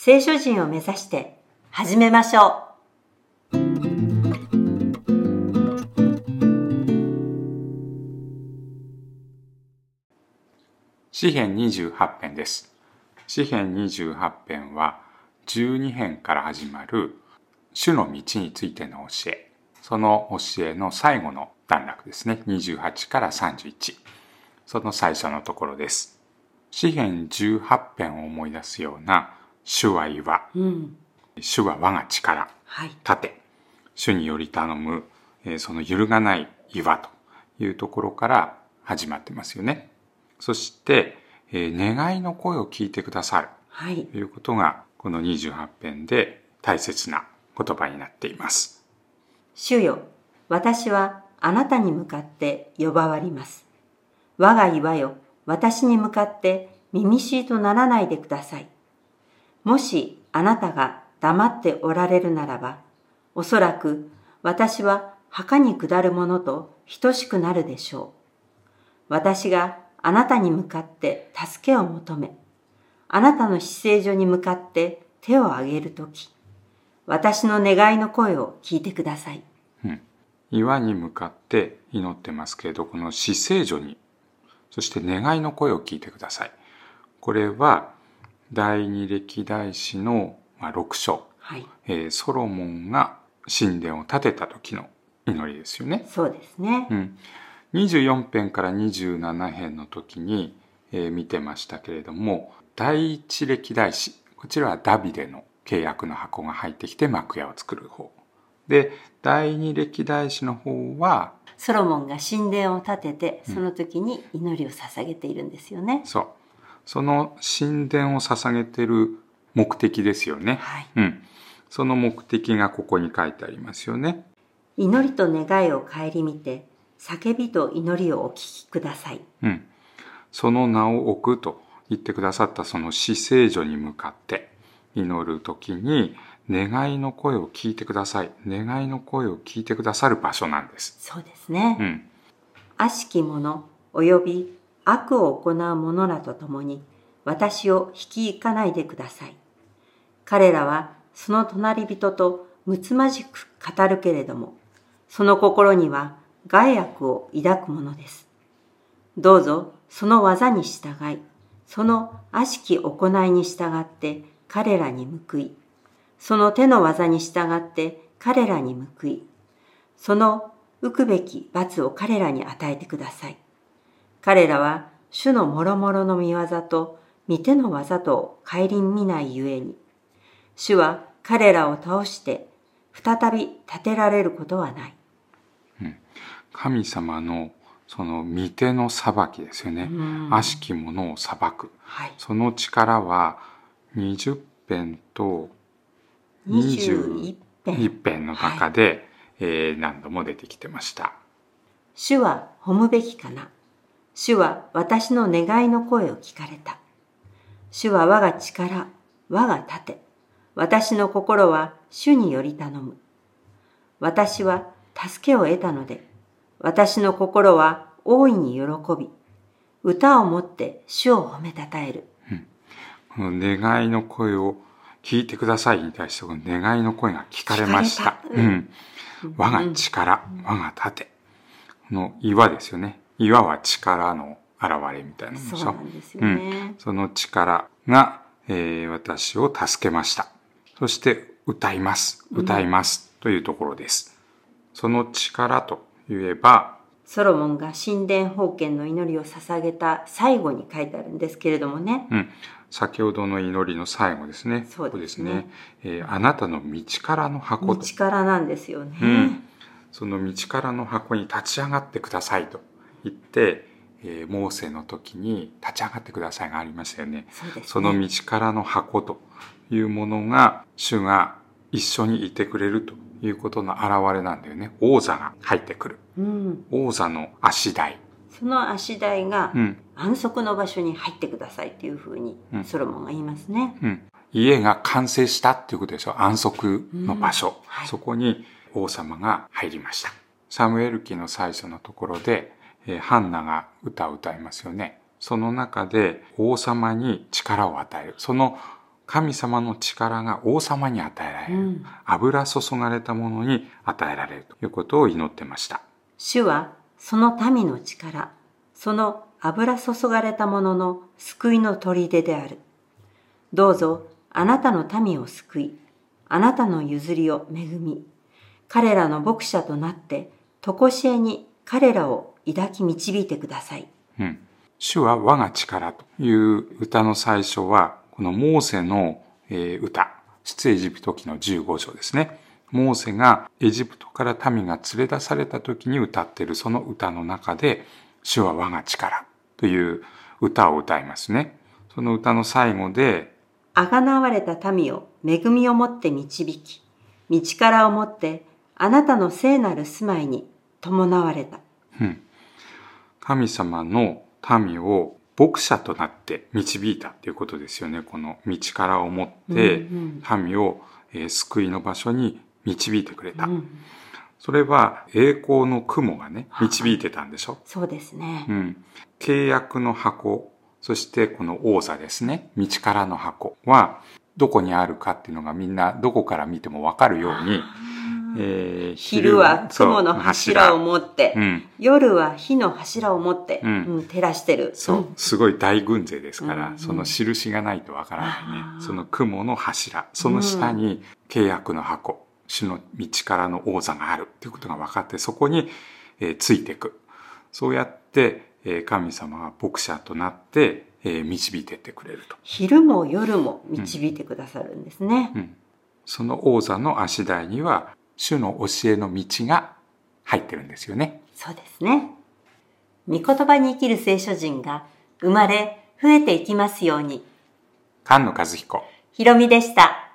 聖書人を目指して始めましょう。詩編28編です。詩編28編は12編から始まる主の道についての教え。その教えの最後の段落ですね。28から31その最初のところです。詩編18編を思い出すような主は岩う。うん。主は我が力はい。盾主により頼む、えーその揺るがない岩というところから始まってますよねそして、えー願いの声を聞いてくださるはい。ということがこの28編で大切な言葉になっています主よ、私はあなたに向かって呼ばわります。我が岩よ、私に向かって耳しいとならないでください。もしあなたが黙っておられるならば、おそらく私は墓に下るものと等しくなるでしょう。私があなたに向かって助けを求め、あなたの姿勢所に向かって手を挙げるとき、私の願いの声を聞いてください。岩に向かって祈ってますけれどこの死聖所にそして願いの声を聞いてくださいこれは第二歴代史のまあ6章、はい。えーソロモンが神殿を建てた時の祈りですよねそうですねう。ん、24編から27編の時に、えー見てましたけれども第一歴代史こちらはダビデの契約の箱が入ってきて幕屋を作る方で第二歴代史の方はソロモンが神殿を建てて、その時に祈りを捧げているんですよね。そうその神殿を捧げてる目的ですよね、はい。うん、その目的がここに書いてありますよね祈りと願いを顧みて、叫びと祈りをお聞きください。うん、その名を置くと言ってくださったその死聖所に向かって祈る時に願いの声を聞いてください願いの声を聞いてくださる場所なんです。そうですね。うん、悪しき者及び悪を行う者らと共に私を引き行かないでください。彼らはその隣人とむつまじく語るけれども、その心には害悪を抱くものです。どうぞその技に従い、その悪しき行いに従って彼らに報い、その手の技に従って彼らに報い、その受くべき罰を彼らに与えてください。彼らは主の諸々の見業と御手の技とを顧みないゆえに、主は彼らを倒して再び立てられることはない。神様のその御手の裁きですよねうん悪しき者を裁くはい。その力は20編と21編。1編の中で、えー何度も出てきてました。主は褒むべきかな。主は私の願いの声を聞かれた。主は我が力、我が盾。私の心は主により頼む。私は助けを得たので、私の心は大いに喜び、歌をもって主を褒めたたえる。この願いの声を聞いてくださいに対してこの願いの声が聞かれました。たうん。我が力、我が盾。この岩ですよね。岩は力の現れみたいなものでしょ？そうな。んですよね。その力が、えー私を助けました。そして歌います。歌います。というところです。その力といえば、ソロモンが神殿封建の祈りを捧げた最後に書いてあるんですけれどもね。うん、先ほどの祈りの最後ですね。そうですねここえーあなたの道からの箱道と。からなんですよね。うんその道からの箱に立ち上がってくださいと言って、えー、モーセの時に立ち上がってくださいがありましたよね。そねその道からの箱というものが、主が一緒にいてくれるということの表れなんだよね。王座が入ってくる。うん。王座の足台。その足台がうん。安息の場所に入ってくださいっていうふうにうんソロモンが言いますね。うん。家が完成したっていうことでしょ？安息の場所。うんはいそこに王様が入りました。サムエル記の最初のところで、えーハンナが歌を歌いますよね。その中で王様に力を与える。その神様の力が王様に与えられる。うん油注がれたものに与えられるということを祈ってました。主はその民の力、その油注がれたものの救いの砦である。どうぞあなたの民を救い、あなたの譲りを恵み、彼らの牧者となって、とこしえに彼らを抱き導いてください。うん。主は我が力という歌の最初は、このモーセの、えー歌、出エジプト記の15章ですね。モーセがエジプトから民が連れ出された時に歌っているその歌の中で、主は我が力という歌を歌いますね。その歌の最後で、あがなわれた民を恵みをもって導き、道からをもってあなたの聖なる住まいに伴われた。うん神様の民を牧者となって導いたということですよね。この道からをもってうん民を、えー救いの場所に導いてくれた。うんそれは栄光の雲がね、導いてたんでしょ？そうですね。うん。契約の箱、そしてこの王座ですね。道からの箱はどこにあるかっていうのがみんなどこから見てもわかるように、えー昼は雲の柱を持って、うん。夜は火の柱を持って、うん。うん照らしてる。そう、すごい大軍勢ですから、うん。その印がないとわからないね。その雲の柱、その下に契約の箱、主の道からの王座がある。っていうことが分かって、そこに、えーついていく。そうやって、えー神様が牧者となって、えー導いてってくれると。昼も夜も導いてくださるんですね。うん。その王座の足台には、主の教えの道が入ってるんですよね。そうですね。御言葉に生きる聖書人が生まれ、増えていきますように。菅野和彦。ひろみでした。